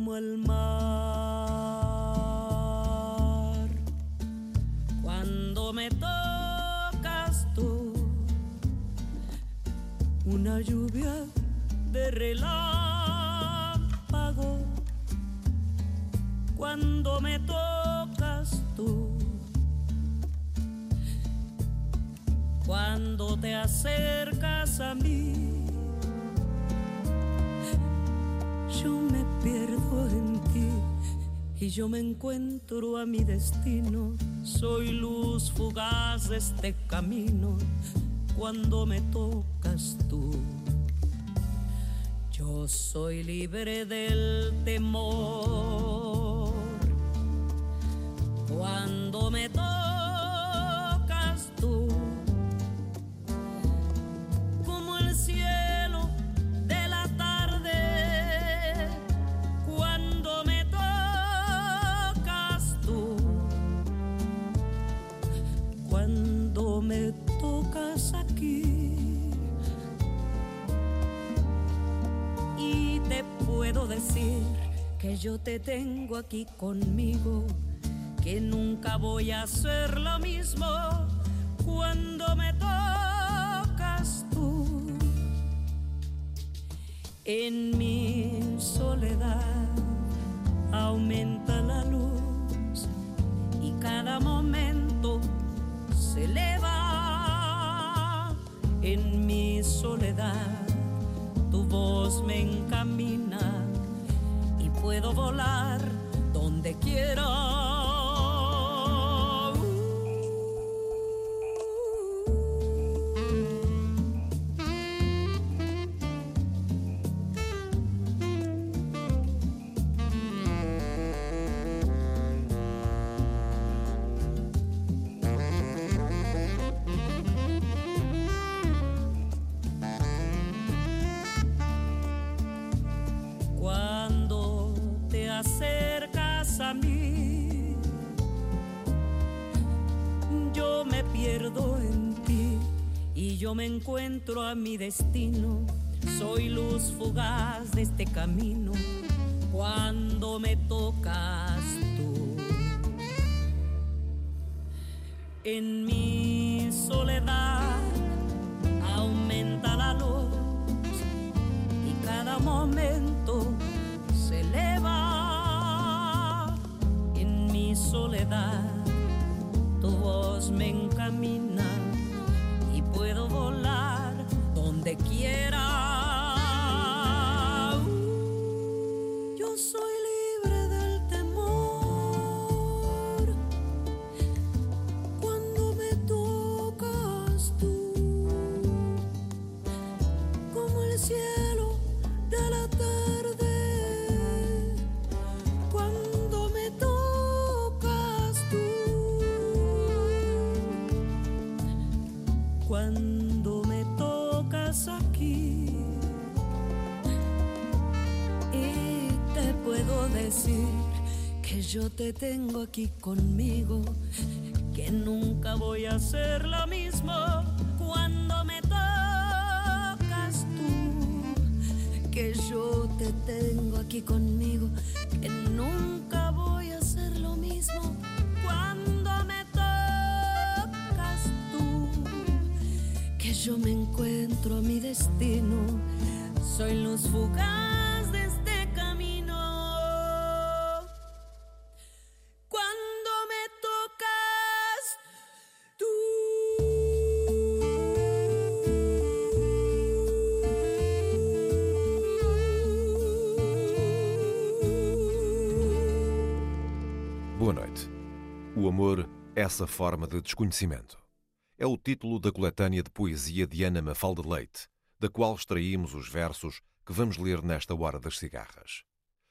mưa mơ este camino cuando me tocas tú. Yo soy libre del temor cuando me tocas que yo te tengo aquí conmigo que nunca voy a hacer lo mismo cuando me tocas tú en mi soledad aumenta la luz y cada momento se eleva en mi soledad. Tu voz me encamina puedo volar donde quiera. Acercas a mí. Yo me pierdo en ti y yo me encuentro a mi destino. Soy luz fugaz de este camino cuando me tocas tú. En mi soledad aumenta la luz y cada momento soledad. Tu voz me encamina y puedo volar donde quiera. Tengo aquí conmigo que nunca voy a hacer lo mismo. Cuando me tocas tú que yo te tengo aquí conmigo que nunca voy a hacer lo mismo. Cuando me tocas tú que yo me encuentro a mi destino soy luz fugaz essa forma de desconhecimento. É o título da coletânea de poesia de Ana Mafalda Leite, da qual extraímos os versos que vamos ler nesta hora das cigarras.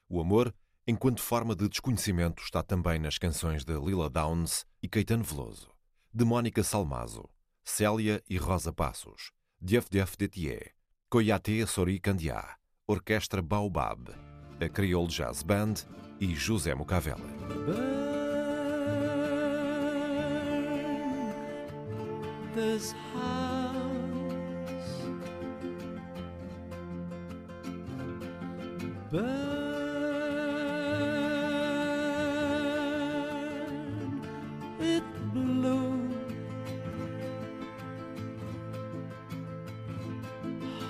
O amor, enquanto forma de desconhecimento, está também nas canções de Lila Downs e Caetano Veloso, de Mónica Salmazo, Célia e Rosa Passos, Dief Dief Detier, Coyaté Sori Candiá, Orquestra Baobab, a Creole Jazz Band e José Mocavela. This house. Burn it blue.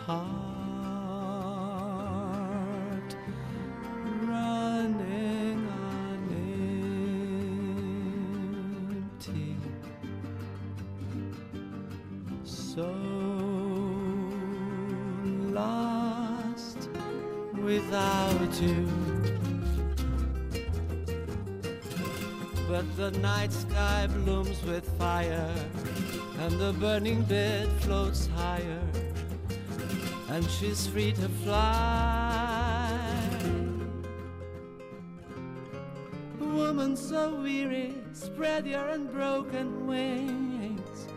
Heart But the night sky blooms with fire, and the burning bed floats higher, and she's free to fly. Woman so weary, spread your unbroken wings.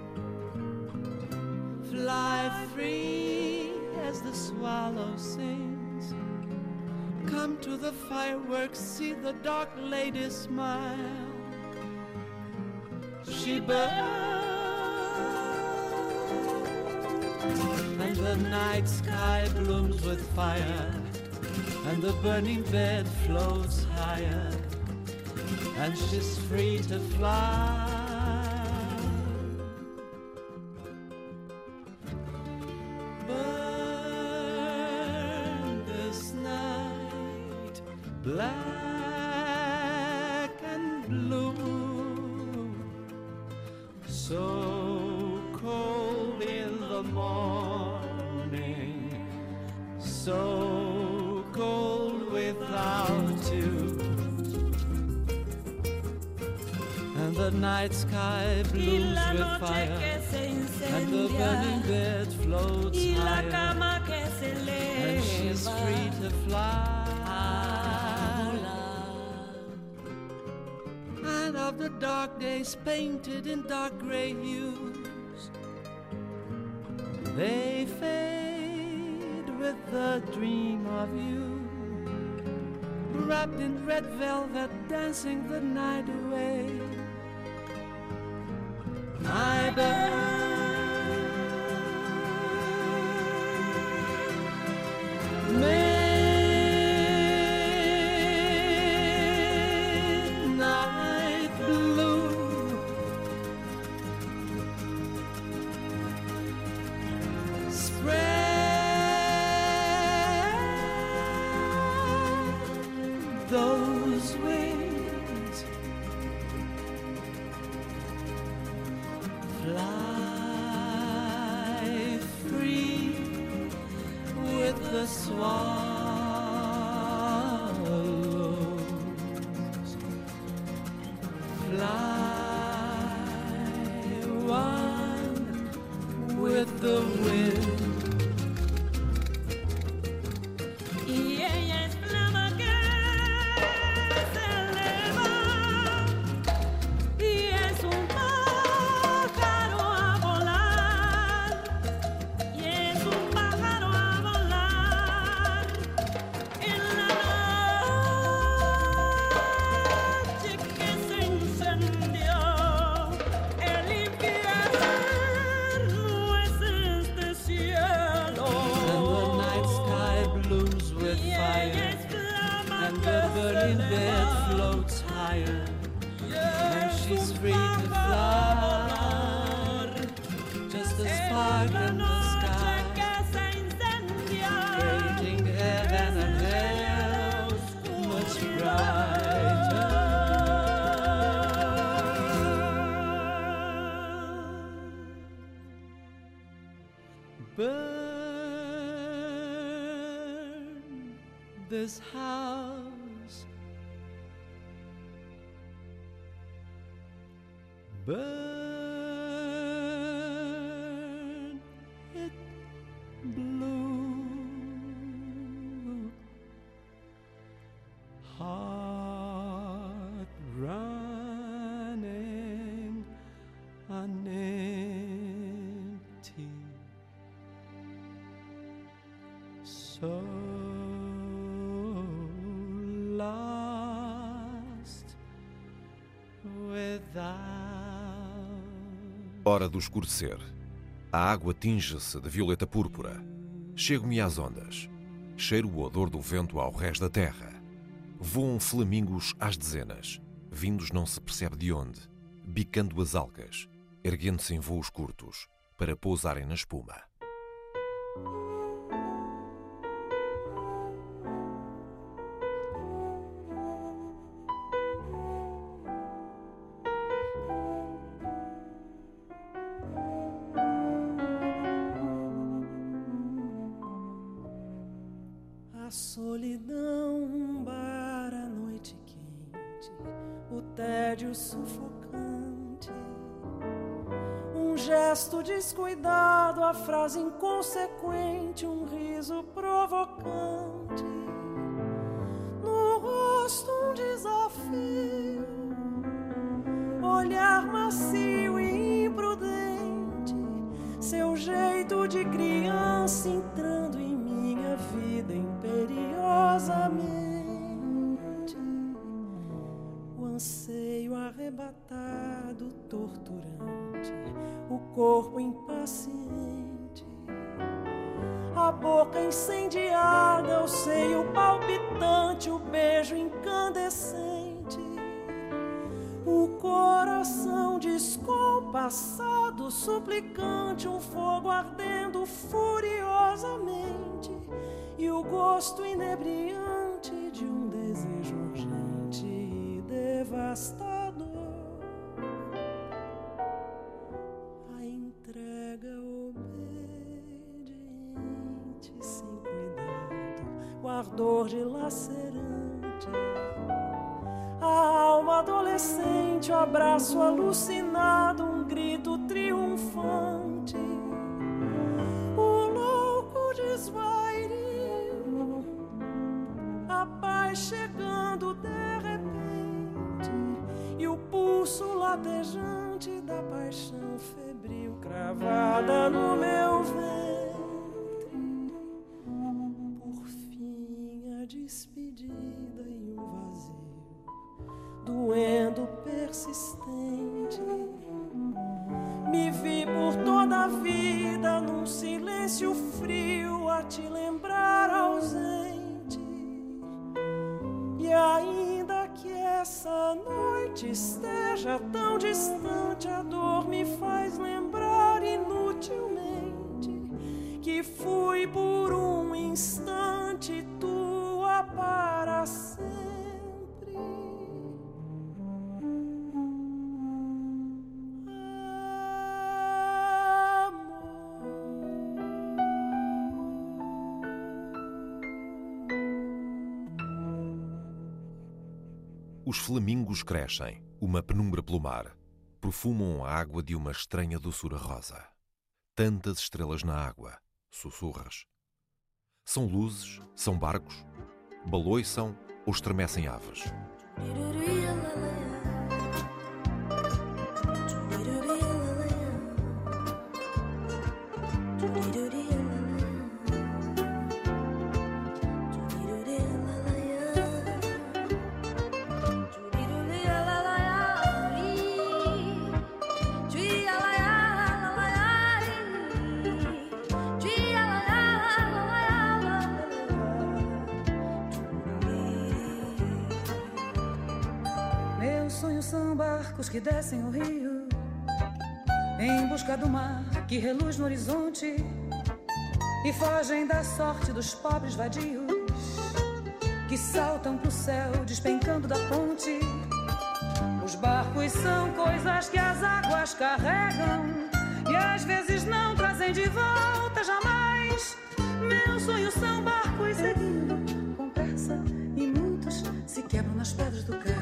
Fly free as the swallow sings. Come to the fireworks, see the dark lady smile. She burns, and the night sky blooms with fire, and the burning bed floats higher, and she's free to fly. Painted in dark gray hues, they fade with the dream of you. Wrapped in red velvet, dancing the night away. I burn. Do escurecer. A água tinge-se de violeta púrpura. Chego-me às ondas. Cheiro o odor do vento ao rés da terra. Voam flamingos às dezenas, vindos não se percebe de onde, bicando as algas, erguendo-se em voos curtos, para pousarem na espuma. Solidão, um bar à noite quente, o tédio sufocante, um gesto descuidado, a frase inconsequente, um riso provocante, corpo impaciente, a boca incendiada, o seio palpitante, o beijo incandescente. O coração descompassado, suplicante, um fogo ardendo furiosamente, e o gosto inebriante de um desejo urgente e devastador. Ardor dilacerante. A alma adolescente, o abraço alucinado, um grito triunfante. O louco desvario, a paz chegando de repente, e o pulso latejante da paixão febril cravada no meu Os flamingos crescem, uma penumbra pelo mar, perfumam a água de uma estranha doçura rosa. Tantas estrelas na água, sussurras. São luzes, são barcos, baloiçam ou estremecem aves. São barcos que descem o rio em busca do mar que reluz no horizonte e fogem da sorte dos pobres vadios que saltam pro céu despencando da ponte. Os barcos são coisas que as águas carregam e às vezes não trazem de volta jamais. Meus sonhos são barcos seguindo com pressa e muitos se quebram nas pedras do cais.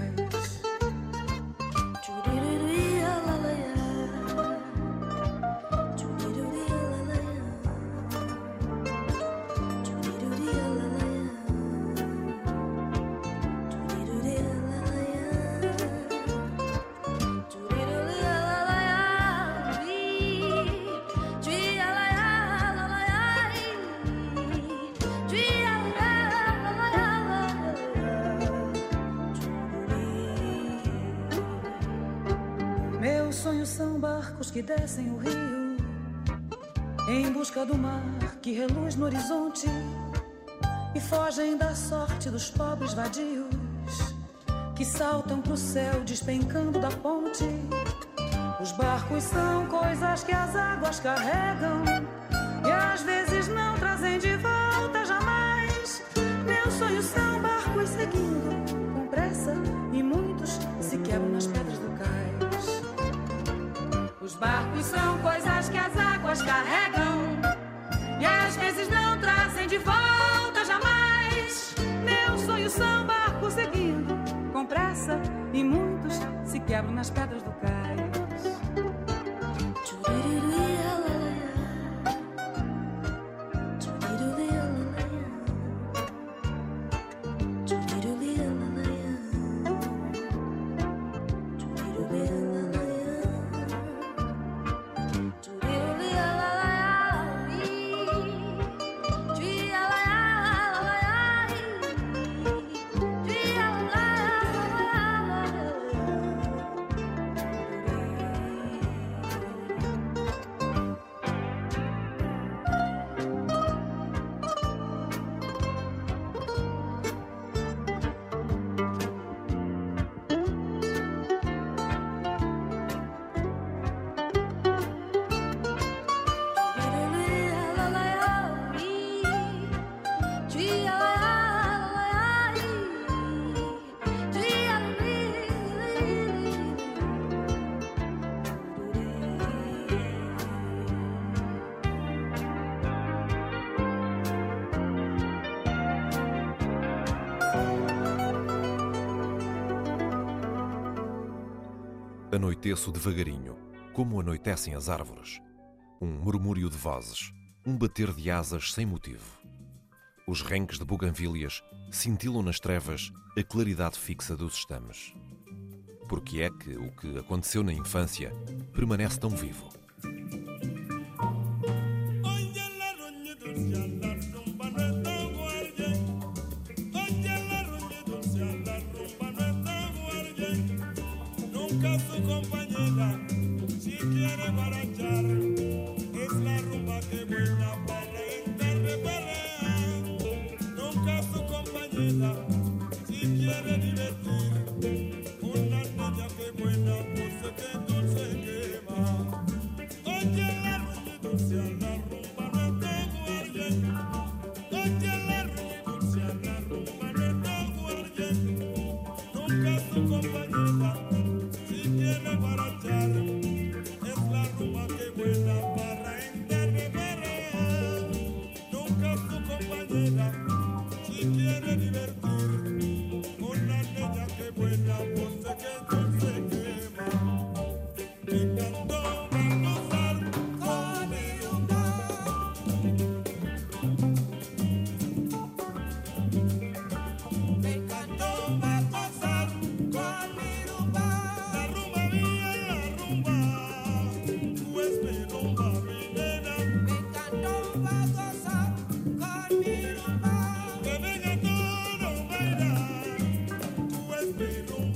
Descem o rio em busca do mar que reluz no horizonte e fogem da sorte dos pobres vadios que saltam pro céu despencando da ponte. Os barcos são coisas que as águas carregam e às vezes não trazem de volta jamais. Meus sonhos são barcos seguindo carregam e às vezes não trazem de volta jamais. Meus sonhos são barcos seguindo com pressa e muitos se quebram nas pedras do cais. Anoiteço devagarinho, como anoitecem as árvores. Um murmúrio de vozes, um bater de asas sem motivo. Os renques de buganvílias cintilam nas trevas a claridade fixa dos estames. Porque é que o que aconteceu na infância permanece tão vivo? We're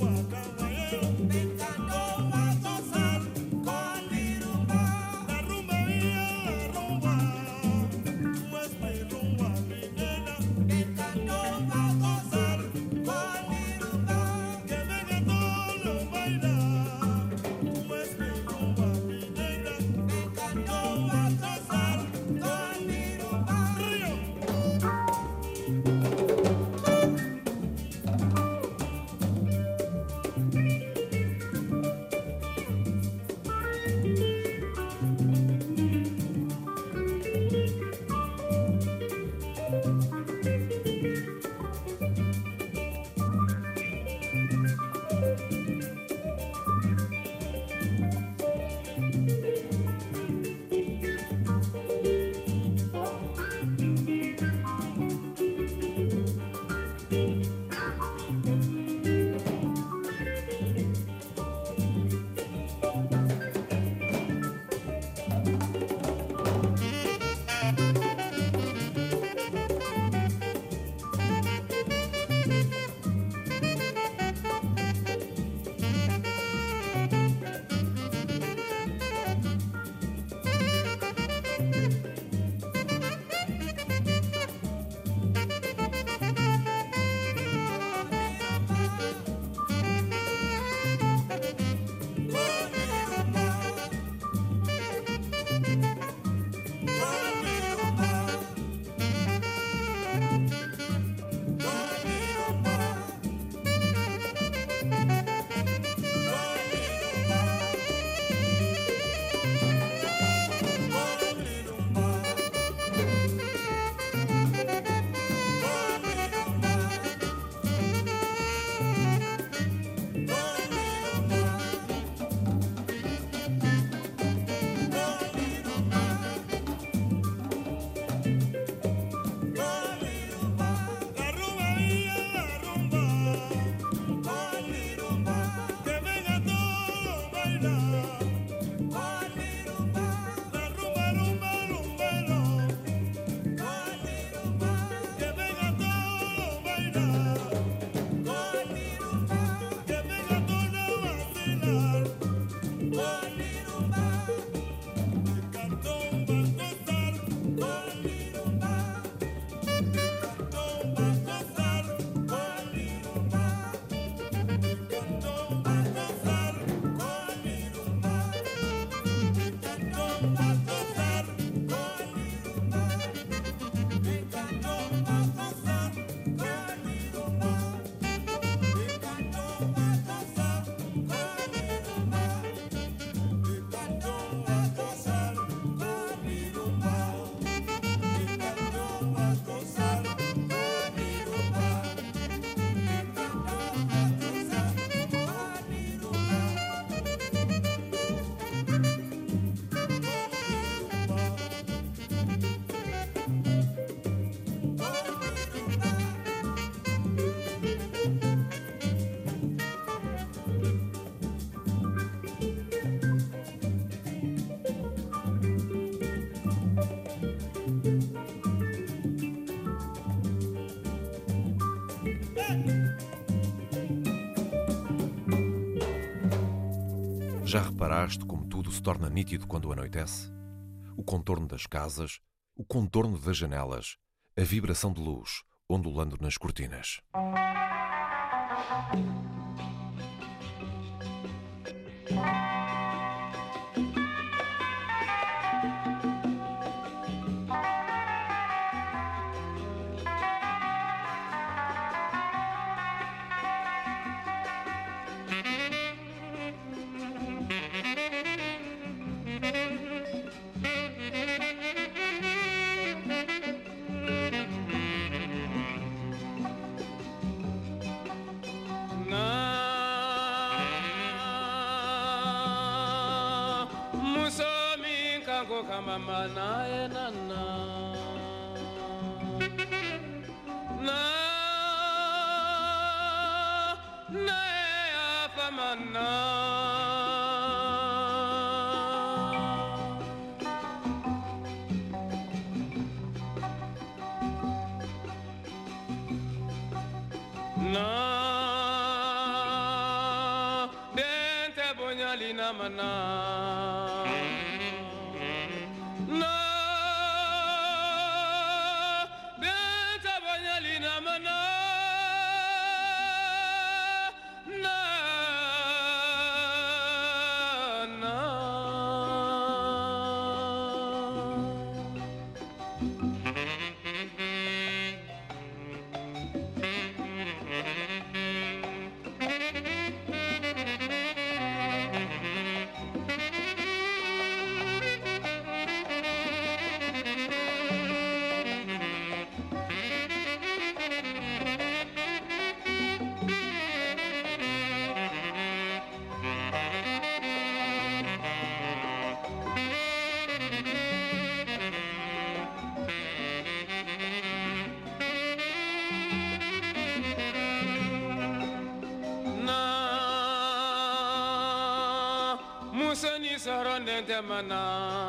Já reparaste como tudo se torna nítido quando anoitece? O contorno das casas, o contorno das janelas, a vibração de luz ondulando nas cortinas. na dente bonyali na mana. Yamana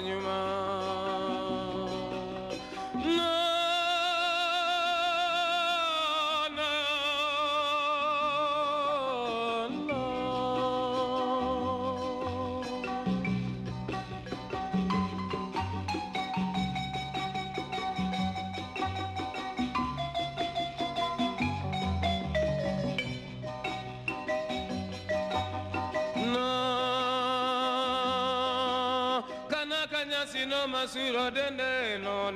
monument. Masuro dende no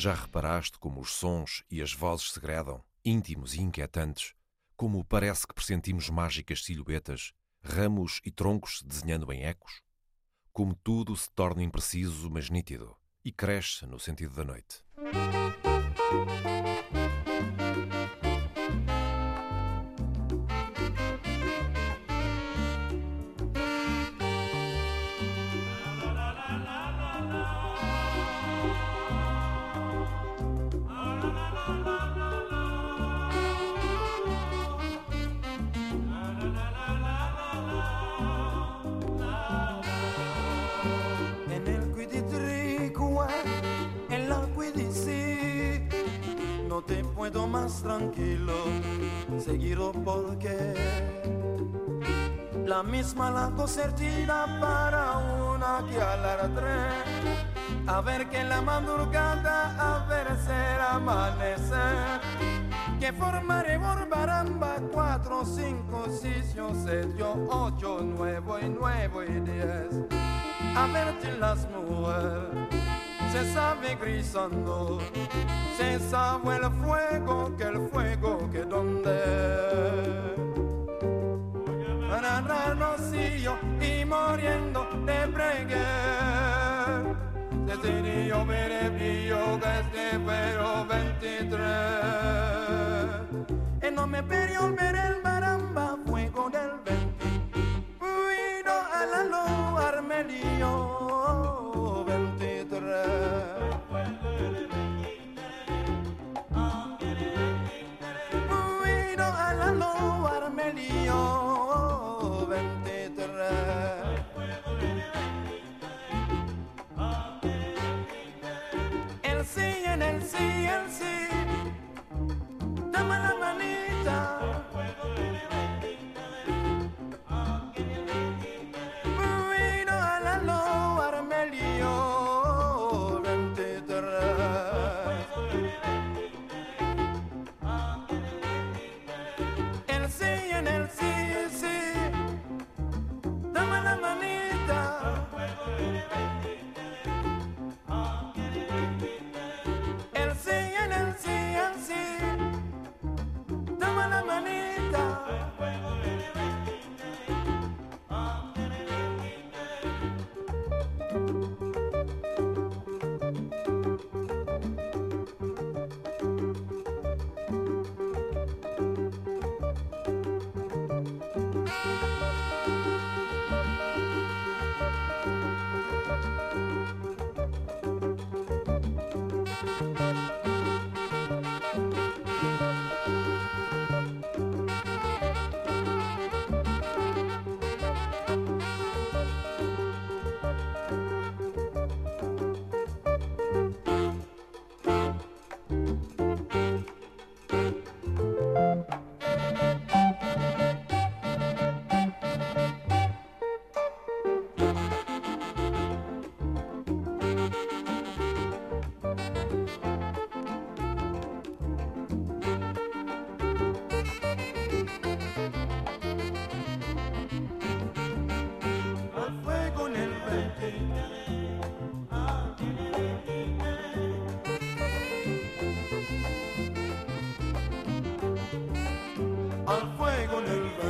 Já reparaste como os sons e as vozes segredam, íntimos e inquietantes, como parece que pressentimos mágicas silhuetas, ramos e troncos se desenhando em ecos? Como tudo se torna impreciso, mas nítido, e cresce no sentido da noite. Tranquilo, seguido porque la misma la concertina para una que tren a ver que la madrugada a ver ser amanecer. Que formaré baramba cuatro, cinco, seis, siete, ocho, nueve y nueve y diez. A ver si las mujeres se sabe grisando, se sabe el fuego, que el fuego que donde. Para rocío y muriendo te pregué. Decidió ver el brillo que este es 23. E non mi periol per el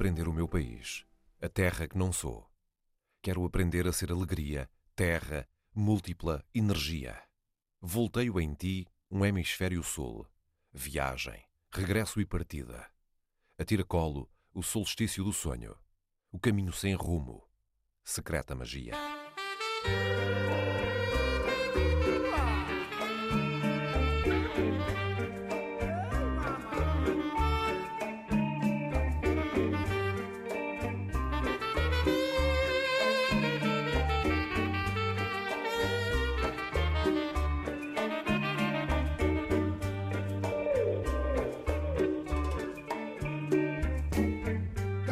aprender o meu país, a terra que não sou. Quero aprender a ser alegria, terra, múltipla energia. Volteio em ti um hemisfério sul. Viagem, regresso e partida. A tiracolo, o solstício do sonho. O caminho sem rumo. Secreta magia.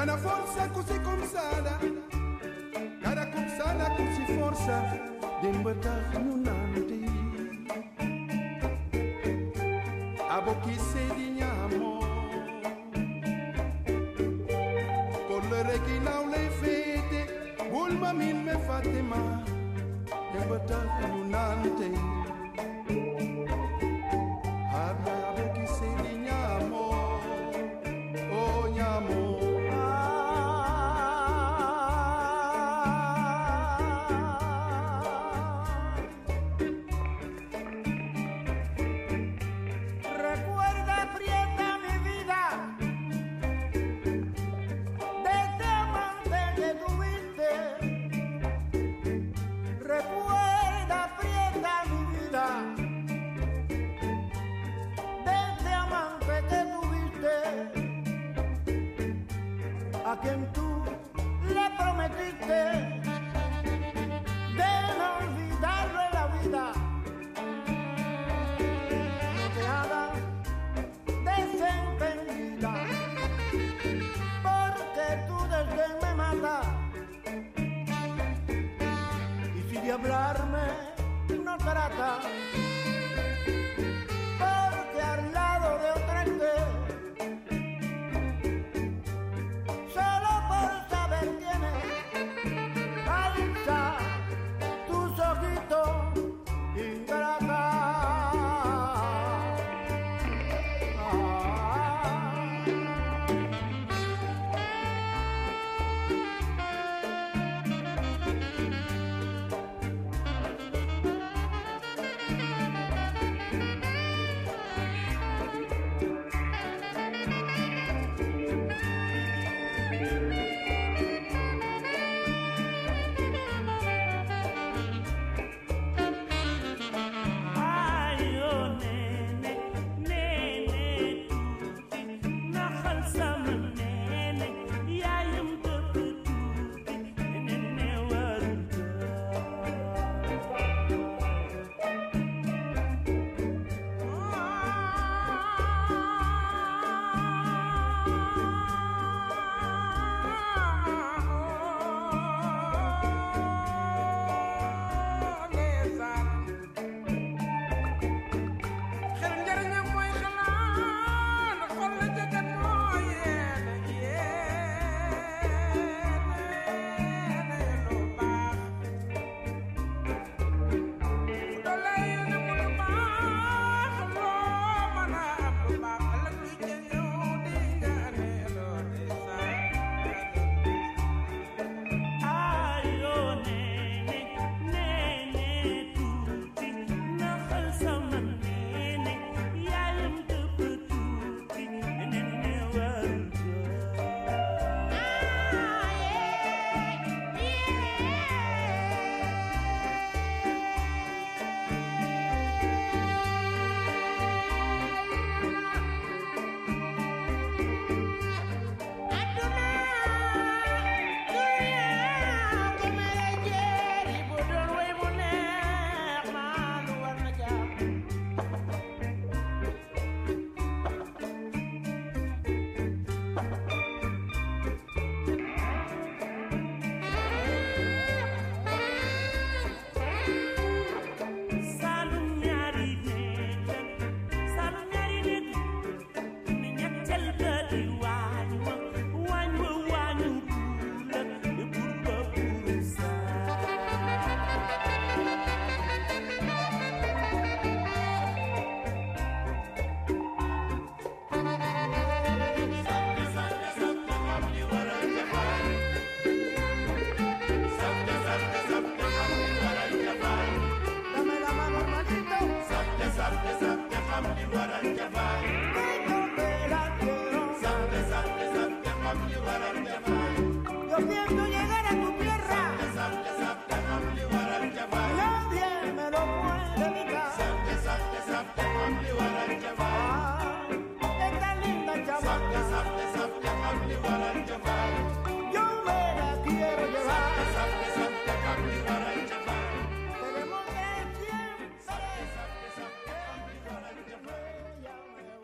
Cara forza così come sana, cara come sana così forza, dimberta non andi. A bocchi se digniamo, con le regina o le fede, ulma mille fatima, dimberta non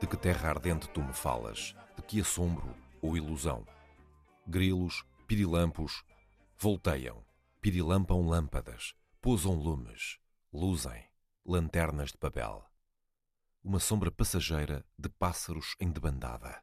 De que terra ardente tu me falas? De que assombro ou ilusão? Grilos, pirilampos, volteiam, pirilampam lâmpadas, pousam lumes, luzem, lanternas de papel. Uma sombra passageira de pássaros em debandada.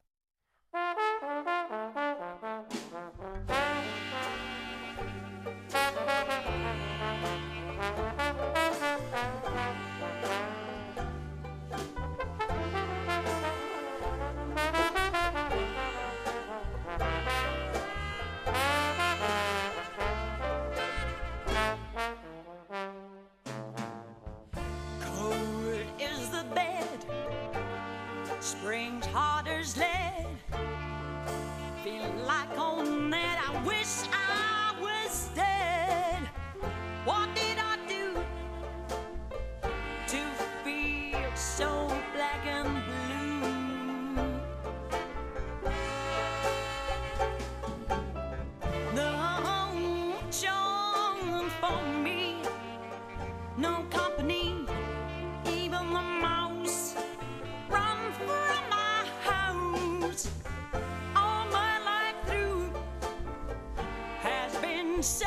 so,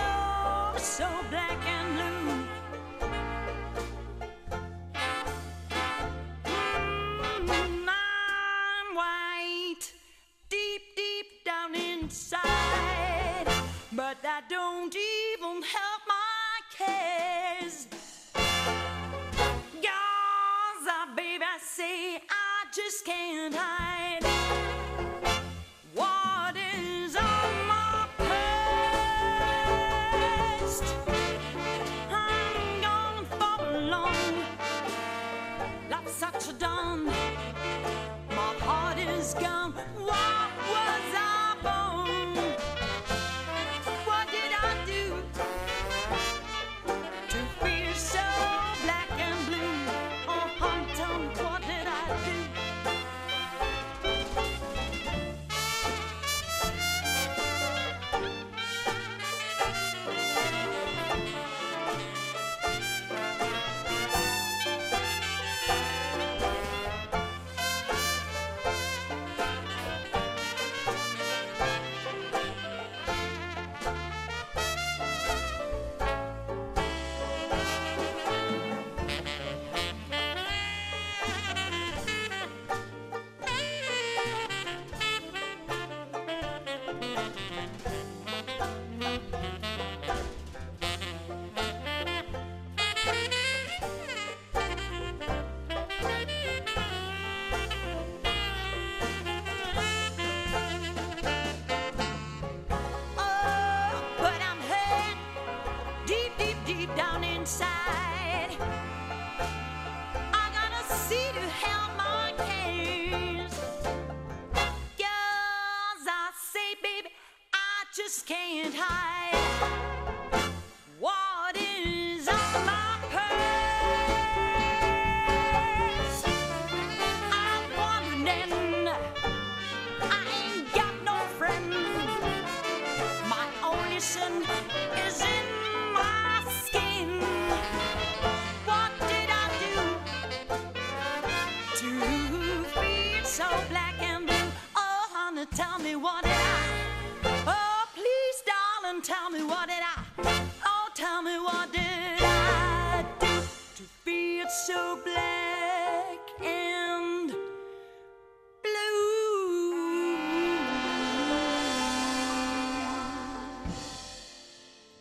so black and blue.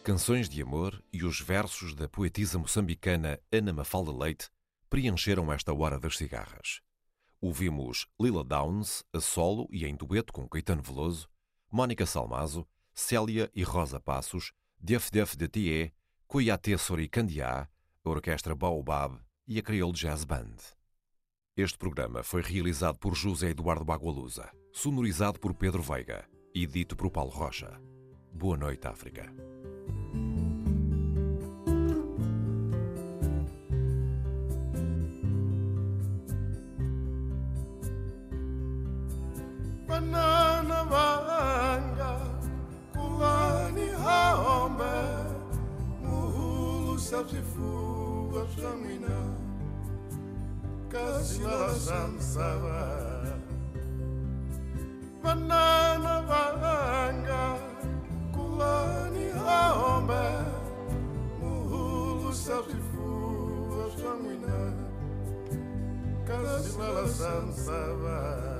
Canções de amor e os versos da poetisa moçambicana Ana Mafalda Leite preencheram esta hora das cigarras. Ouvimos Lila Downs a solo e em dueto com Caetano Veloso, Mónica Salmazo, Célia e Rosa Passos, Def Def de Thier, Coiate Sori Candiá, a Orquestra Baobab e a Creole Jazz Band. Este programa foi realizado por José Eduardo Bagualusa, sonorizado por Pedro Veiga e dito por Paulo Rocha. Boa noite, África. Muhulu sabsifu afsamina Kasila Samsava Banana Vanga Kulani Haombe Muhulu Saltifu Sanguina Kasila Samsava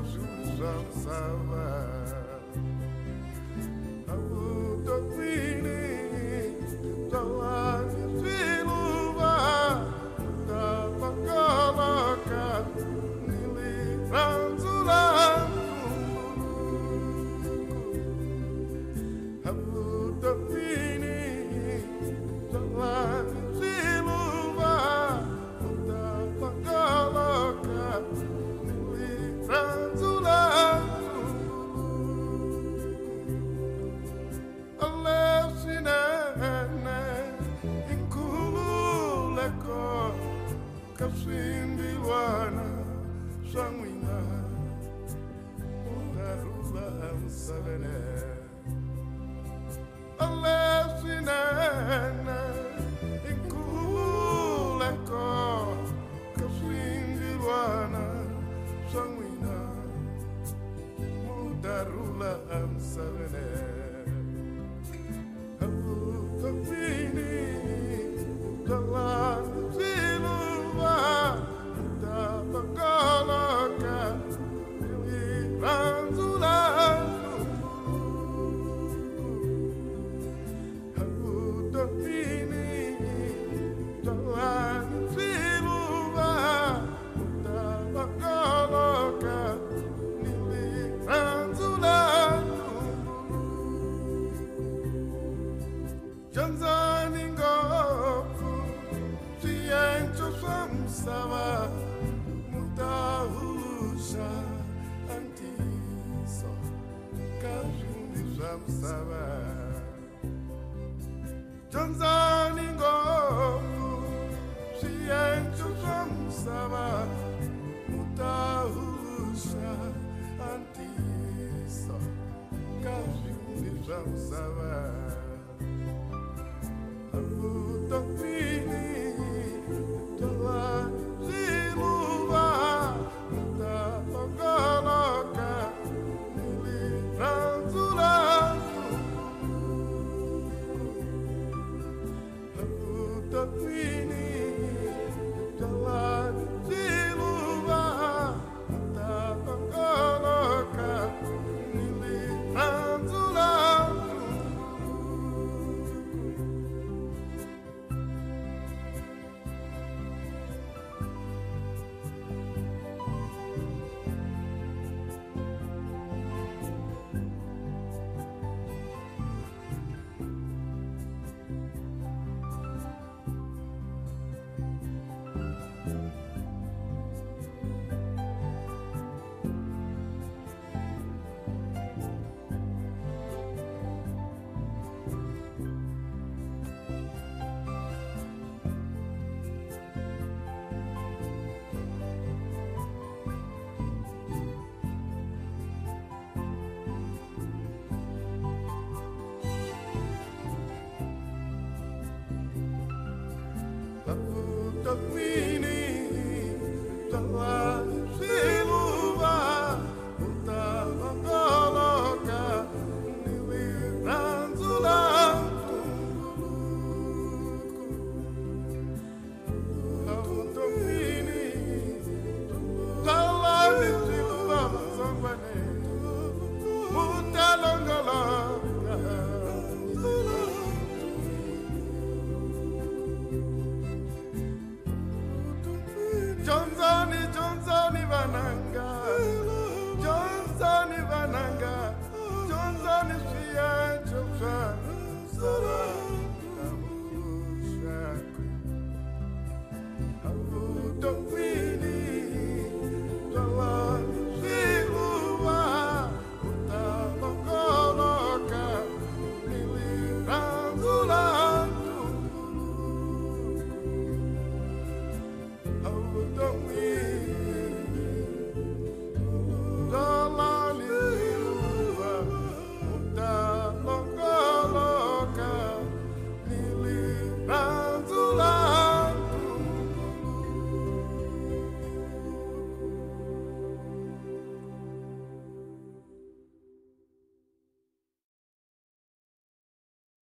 Shabbat Shalom dyondzani ngopfu swiyenco swa misava sava ta huxa a ntiyiso ka swindi swa misava dyondzani ngopfu swiyenco swa misava mu ta huxa a ntiyiso ka swindi swa of me.